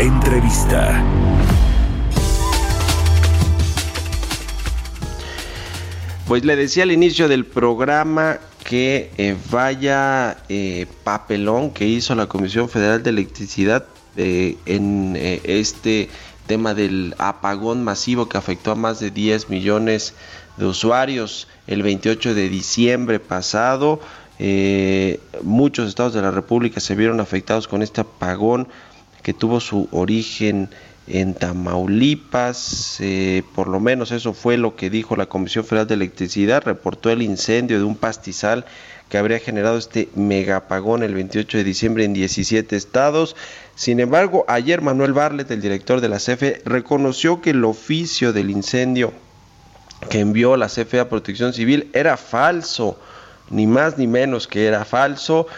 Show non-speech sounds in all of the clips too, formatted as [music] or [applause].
Entrevista. Pues le decía al inicio del programa que eh, vaya eh, papelón que hizo la Comisión Federal de Electricidad eh, en este tema del apagón masivo que afectó a más de 10 millones de usuarios el 28 de diciembre pasado. muchos estados de la República se vieron afectados con este apagón que tuvo su origen en Tamaulipas, eh, por lo menos eso fue lo que dijo la Comisión Federal de Electricidad, reportó el incendio de un pastizal que habría generado este megapagón el 28 de diciembre en 17 estados. Sin embargo, ayer Manuel Barlet, el director de la CFE, reconoció que el oficio del incendio que envió la CFE a Protección Civil era falso, ni más ni menos que era falso.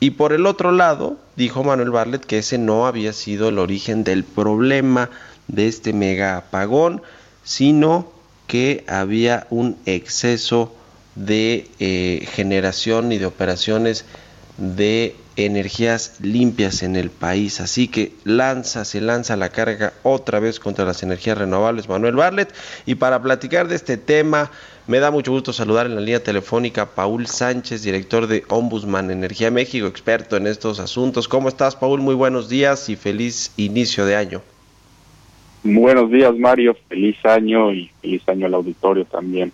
Y por el otro lado, dijo Manuel Barlet que ese no había sido el origen del problema de este mega apagón, sino que había un exceso de eh, generación y de operaciones de energías limpias en el país. Así que lanza, se lanza la carga otra vez contra las energías renovables, Manuel Barlet. Y para platicar de este tema, me da mucho gusto saludar en la línea telefónica a Paul Sánchez, director de Ombudsman Energía México, experto en estos asuntos. ¿Cómo estás, Paul? Muy buenos días y feliz inicio de año. Buenos días, Mario. Feliz año y feliz año al auditorio también.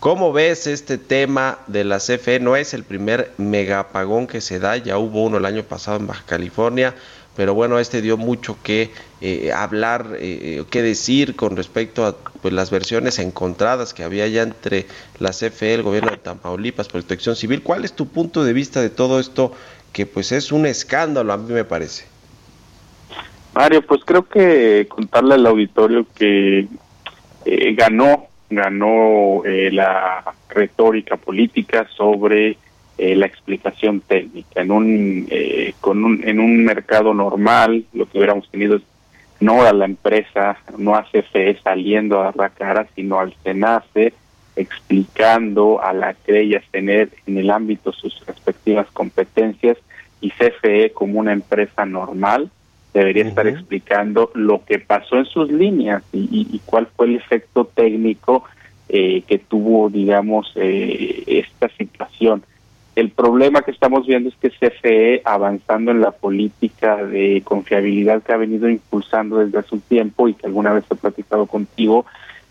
¿Cómo ves este tema de la CFE? No es el primer megapagón que se da, ya hubo uno el año pasado en Baja California, pero bueno, este dio mucho que eh, hablar, eh, que decir con respecto a pues, las versiones encontradas que había ya entre la CFE, el gobierno de Tamaulipas, Protección Civil. ¿Cuál es tu punto de vista de todo esto que pues es un escándalo a mí me parece? Mario, pues creo que contarle al auditorio que eh, ganó, ganó la retórica política sobre eh, la explicación técnica. En un, eh, con un, en un mercado normal, lo que hubiéramos tenido es no a la empresa, no a CFE saliendo a la cara, sino al SENACE explicando a la CREYAS tener en el ámbito sus respectivas competencias y CFE como una empresa normal debería estar explicando lo que pasó en sus líneas y, cuál fue el efecto técnico eh, que tuvo, digamos, esta situación. El problema que estamos viendo es que CFE, avanzando en la política de confiabilidad que ha venido impulsando desde hace un tiempo y que alguna vez he platicado contigo,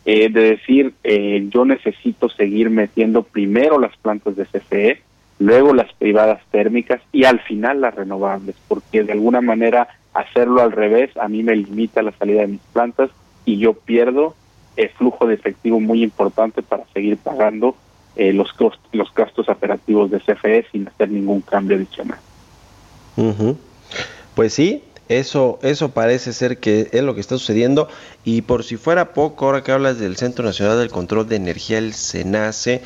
eh, de decir, eh, yo necesito seguir metiendo primero las plantas de CFE, luego las privadas térmicas y al final las renovables, porque de alguna manera hacerlo al revés a mí me limita la salida de mis plantas y yo pierdo el flujo de efectivo muy importante para seguir pagando eh, los, los gastos operativos de CFE sin hacer ningún cambio adicional. Pues sí, eso, eso parece ser que es lo que está sucediendo. Y por si fuera poco, ahora que hablas del Centro Nacional del Control de Energía, el SENACE,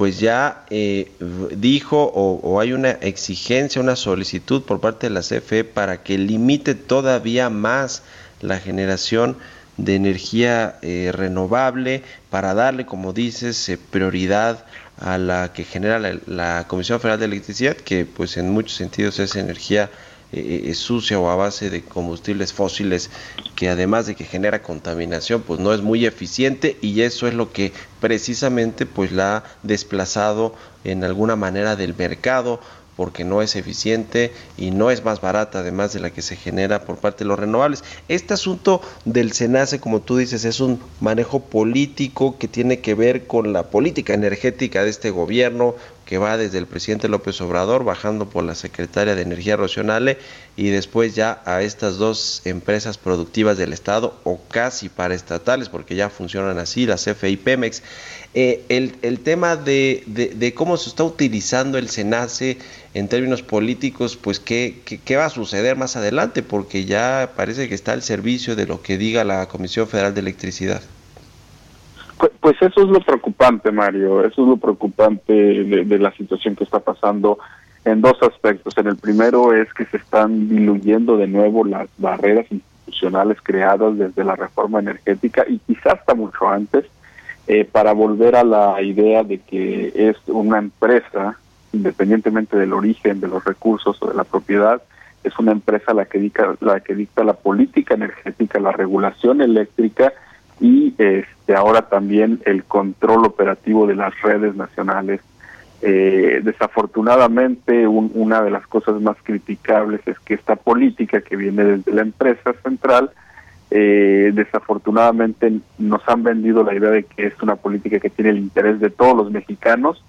pues ya eh, dijo o, hay una exigencia, una solicitud por parte de la CFE para que limite todavía más la generación de energía eh, renovable para darle, como dices, eh, prioridad a la que genera la, Comisión Federal de Electricidad, que pues en muchos sentidos es energía eh, sucia o a base de combustibles fósiles, que además de que genera contaminación, pues no es muy eficiente y eso es lo que precisamente pues la ha desplazado en alguna manera del mercado porque no es eficiente y no es más barata además de la que se genera por parte de los renovables. Este asunto del SENACE, como tú dices, es un manejo político que tiene que ver con la política energética de este gobierno, que va desde el presidente López Obrador, bajando por la secretaria de Energía Rocionale y después ya a estas dos empresas productivas del Estado o casi paraestatales, porque ya funcionan así, la CFE y Pemex. Eh, el, tema de, de, cómo se está utilizando el SENACE en términos políticos, pues ¿qué, qué, va a suceder más adelante, porque ya parece que está al servicio de lo que diga la Comisión Federal de Electricidad. Pues, eso es lo preocupante, Mario, eso es lo preocupante de, la situación que está pasando en dos aspectos. En el primero es que se están diluyendo de nuevo las barreras institucionales creadas desde la reforma energética y quizás hasta mucho antes, eh, para volver a la idea de que es una empresa, independientemente del origen de los recursos o de la propiedad, es una empresa la que dicta, la que dicta la política energética, la regulación eléctrica y este ahora también el control operativo de las redes nacionales. Eh, desafortunadamente, una de las cosas más criticables es que esta política que viene desde la empresa central, eh, desafortunadamente nos han vendido la idea de que es una política que tiene el interés de todos los mexicanos.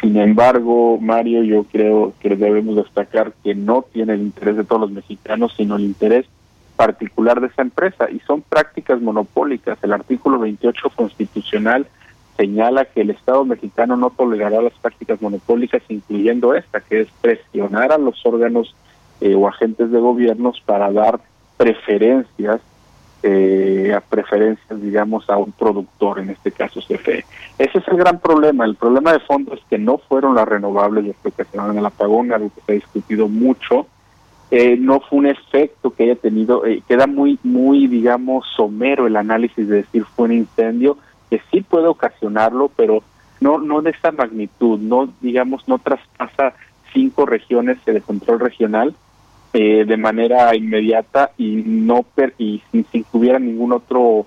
Sin embargo, Mario, yo creo que debemos destacar que no tiene el interés de todos los mexicanos, sino el interés particular de esa empresa y son prácticas monopólicas. El artículo 28 constitucional señala que el Estado mexicano no tolerará las prácticas monopólicas, incluyendo esta, que es presionar a los órganos eh, o agentes de gobiernos para dar preferencias, eh, a preferencias, digamos, a un productor, en este caso CFE. Ese es el gran problema. El problema de fondo es que no fueron las renovables las que ocasionaron el apagón, algo que se ha discutido mucho, eh, no fue un efecto que haya tenido, eh, queda muy, muy, digamos, somero el análisis de decir fue un incendio, que sí puede ocasionarlo, pero no, no de esa magnitud, no, digamos, no traspasa cinco regiones de control regional eh, de manera inmediata y no per, y sin, sin que hubiera ningún otro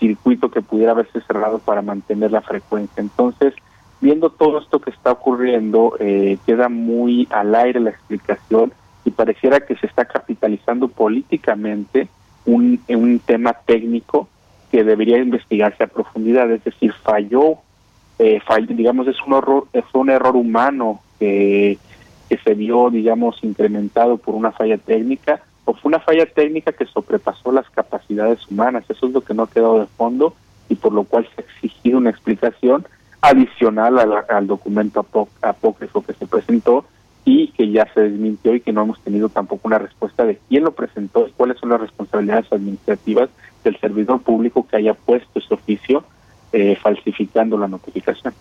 circuito que pudiera haberse cerrado para mantener la frecuencia. Entonces, viendo todo esto que está ocurriendo, queda muy al aire la explicación pareciera que se está capitalizando políticamente un, un tema técnico que debería investigarse a profundidad, es decir, falló, eh, digamos, es un error, es un error humano que, que se vio, digamos, incrementado por una falla técnica, o fue una falla técnica que sobrepasó las capacidades humanas, eso es lo que no ha quedado de fondo y por lo cual se ha exigido una explicación adicional al, al documento apócrifo que se presentó y que ya se desmintió y que no hemos tenido tampoco una respuesta de quién lo presentó y cuáles son las responsabilidades administrativas del servidor público que haya puesto ese oficio eh, falsificando la notificación.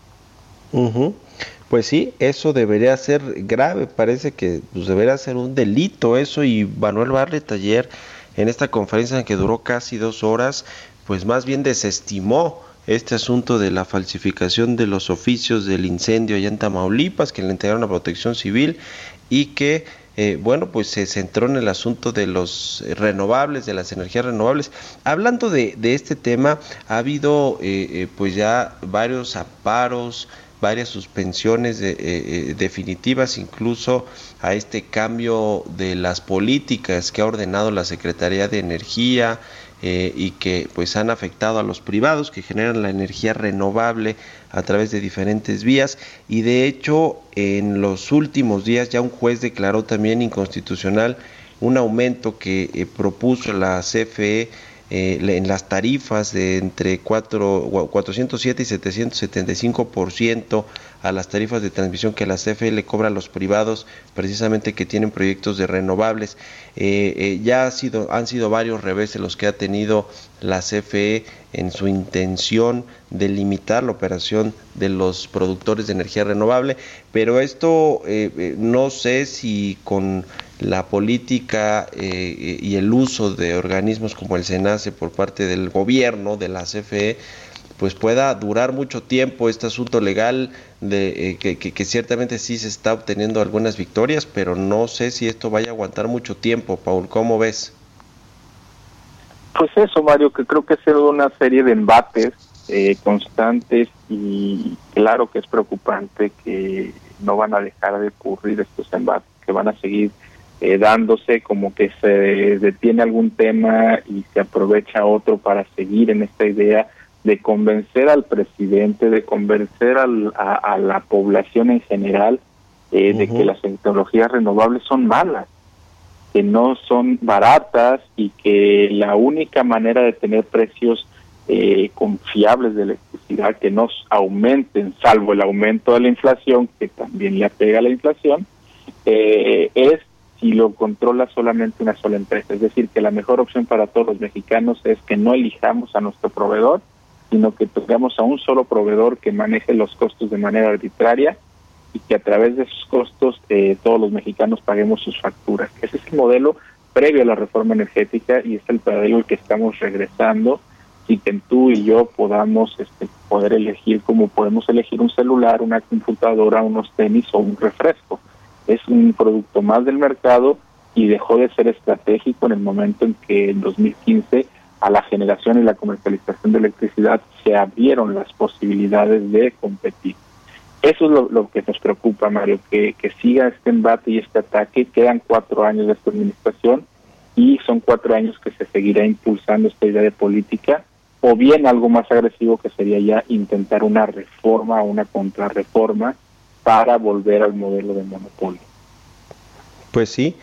Pues sí, eso debería ser grave, parece que pues, debería ser un delito eso y Manuel Barlet ayer en esta conferencia que duró casi dos horas, pues más bien desestimó este asunto de la falsificación de los oficios del incendio allá en Tamaulipas, que le entregaron a protección civil y que eh, bueno, pues se centró en el asunto de los renovables, de las energías renovables. Hablando de, este tema, ha habido eh, eh, pues ya varios aparos, varias suspensiones definitivas, incluso a este cambio de las políticas que ha ordenado la Secretaría de Energía, eh, y que pues han afectado a los privados que generan la energía renovable a través de diferentes vías. Y de hecho en los últimos días ya un juez declaró también inconstitucional un aumento que eh, propuso la CFE eh, en las tarifas de entre 4, 407 y 775% a las tarifas de transmisión que la CFE le cobra a los privados precisamente que tienen proyectos de renovables. Eh, eh, ya ha sido, han sido varios reveses los que ha tenido la CFE en su intención de limitar la operación de los productores de energía renovable, pero esto no sé si con la política eh, y el uso de organismos como el SENACE por parte del gobierno, de la CFE, pues pueda durar mucho tiempo este asunto legal de eh, que, ciertamente sí se está obteniendo algunas victorias, pero no sé si esto vaya a aguantar mucho tiempo. Paul, ¿cómo ves? Pues eso, Mario, que creo que sido una serie de embates eh, constantes y claro que es preocupante que no van a dejar de ocurrir estos embates, que van a seguir eh, dándose como que se detiene algún tema y se aprovecha otro para seguir en esta idea de convencer al presidente, de convencer a, la población en general eh, de que las tecnologías renovables son malas, que no son baratas y que la única manera de tener precios eh, confiables de electricidad que no aumenten, salvo el aumento de la inflación, que también le apega a la inflación, eh, es si lo controla solamente una sola empresa. Es decir, que la mejor opción para todos los mexicanos es que no elijamos a nuestro proveedor, sino que tengamos a un solo proveedor que maneje los costos de manera arbitraria y que a través de esos costos eh, todos los mexicanos paguemos sus facturas. Ese es el modelo previo a la reforma energética y es el modelo al que estamos regresando y que tú y yo podamos este, poder elegir como podemos elegir un celular, una computadora, unos tenis o un refresco es un producto más del mercado y dejó de ser estratégico en el momento en que en 2015 a la generación y la comercialización de electricidad se abrieron las posibilidades de competir. Eso es lo, que nos preocupa, Mario, que, que siga este embate y este ataque. Quedan cuatro años de esta administración y son cuatro años que se seguirá impulsando esta idea de política, o bien algo más agresivo que sería ya intentar una reforma o una contrarreforma para volver al modelo de monopolio. Pues sí,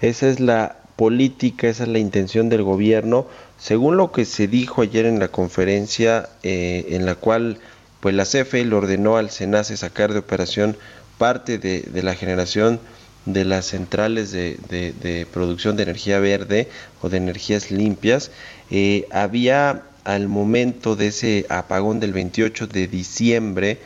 esa es la política, esa es la intención del gobierno, según lo que se dijo ayer en la conferencia eh, en la cual pues la CFE le ordenó al SENACE sacar de operación parte de, la generación de las centrales de, producción de energía verde o de energías limpias, eh, había al momento de ese apagón del 28 de diciembre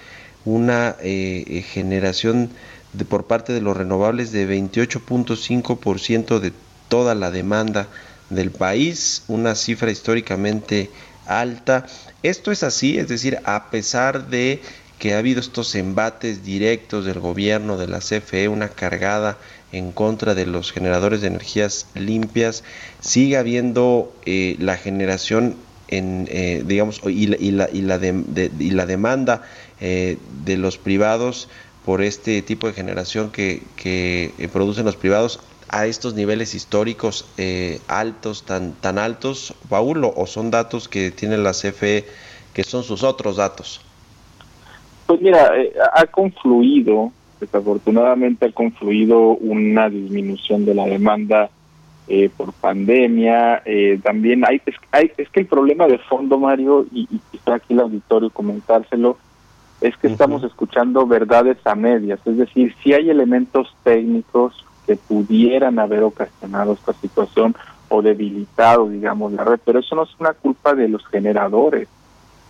una eh, generación de, por parte de los renovables de 28.5% de toda la demanda del país, una cifra históricamente alta. Esto es así, es decir, a pesar de que ha habido estos embates directos del gobierno, de la CFE, una cargada en contra de los generadores de energías limpias, sigue habiendo eh, la generación en, digamos, y la, y la, y la, demanda eh, de los privados por este tipo de generación que, que eh, producen los privados a estos niveles históricos eh, altos, tan, tan altos, Paul, o son datos que tiene la CFE que son sus otros datos? Pues mira, ha confluido, desafortunadamente ha confluido una disminución de la demanda por pandemia, también hay es, hay, es que el problema de fondo, Mario, y, y está aquí el auditorio comentárselo, es que estamos escuchando verdades a medias, es decir, si hay elementos técnicos que pudieran haber ocasionado esta situación o debilitado, digamos, la red, pero eso no es una culpa de los generadores.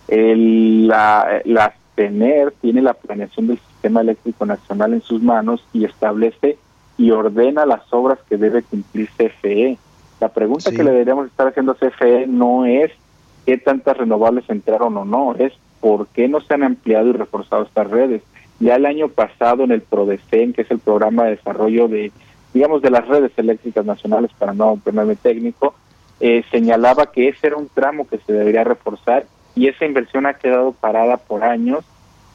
El, la, la TENER tiene la planeación del Sistema Eléctrico Nacional en sus manos y establece y ordena las obras que debe cumplir CFE. La pregunta que le deberíamos estar haciendo a CFE no es qué tantas renovables entraron o no, es por qué no se han ampliado y reforzado estas redes. Ya el año pasado en el PRODECEN, que es el programa de desarrollo de, digamos, de las redes eléctricas nacionales, para no ponerme técnico, eh, señalaba que ese era un tramo que se debería reforzar y esa inversión ha quedado parada por años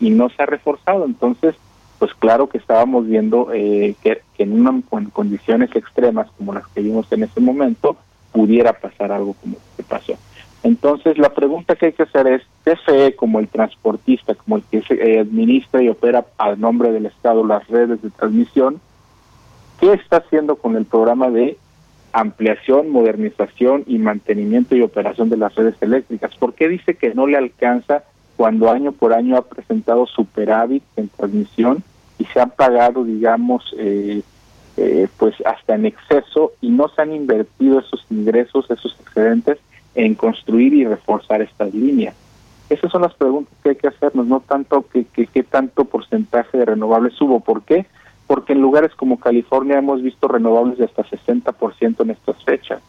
y no se ha reforzado. Entonces, pues claro que estábamos viendo eh, que, en, una, en condiciones extremas como las que vimos en ese momento, pudiera pasar algo como lo que pasó. Entonces, la pregunta que hay que hacer es, CFE como el transportista, como el que eh, administra y opera a nombre del Estado las redes de transmisión, ¿qué está haciendo con el programa de ampliación, modernización y mantenimiento y operación de las redes eléctricas? ¿Por qué dice que no le alcanza cuando año por año ha presentado superávit en transmisión y se han pagado, digamos, eh, eh, pues hasta en exceso y no se han invertido esos ingresos, esos excedentes en construir y reforzar estas líneas. Esas son las preguntas que hay que hacernos, no tanto que, qué tanto porcentaje de renovables hubo. ¿Por qué? Porque en lugares como California hemos visto renovables de hasta 60% en estas fechas.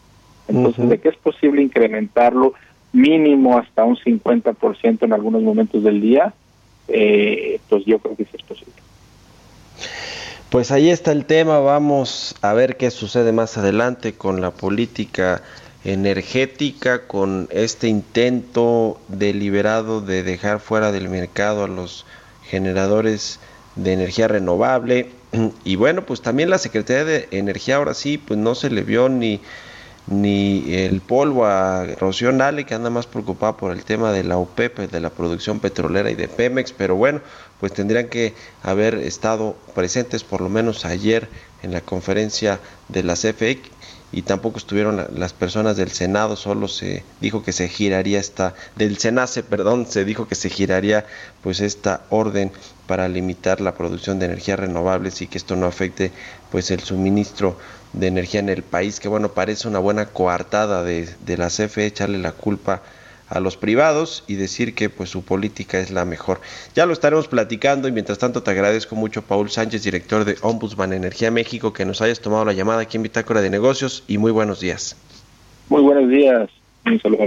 Entonces, ¿de qué es posible incrementarlo mínimo hasta un 50% en algunos momentos del día? Eh, pues yo creo que sí es posible. Pues ahí está el tema, vamos a ver qué sucede más adelante con la política energética con este intento deliberado de dejar fuera del mercado a los generadores de energía renovable. [clears throat] Y bueno pues también la Secretaría de Energía ahora sí pues no se le vio ni ni el polvo a Rocío Nale, que anda más preocupada por el tema de la OPEP, de la producción petrolera y de Pemex, pero bueno, pues tendrían que haber estado presentes por lo menos ayer en la conferencia de la CFE y tampoco estuvieron las personas del Senado, solo se dijo que se giraría esta, del Senase, perdón, se dijo que se giraría pues esta orden para limitar la producción de energías renovables y que esto no afecte pues el suministro de energía en el país, que bueno, parece una buena coartada de, de la CFE echarle la culpa a los privados y decir que pues su política es la mejor. Ya lo estaremos platicando y mientras tanto te agradezco mucho Paul Sánchez, director de Ombudsman Energía México, que nos hayas tomado la llamada aquí en Bitácora de Negocios y muy buenos días. Muy buenos días. Un saludo a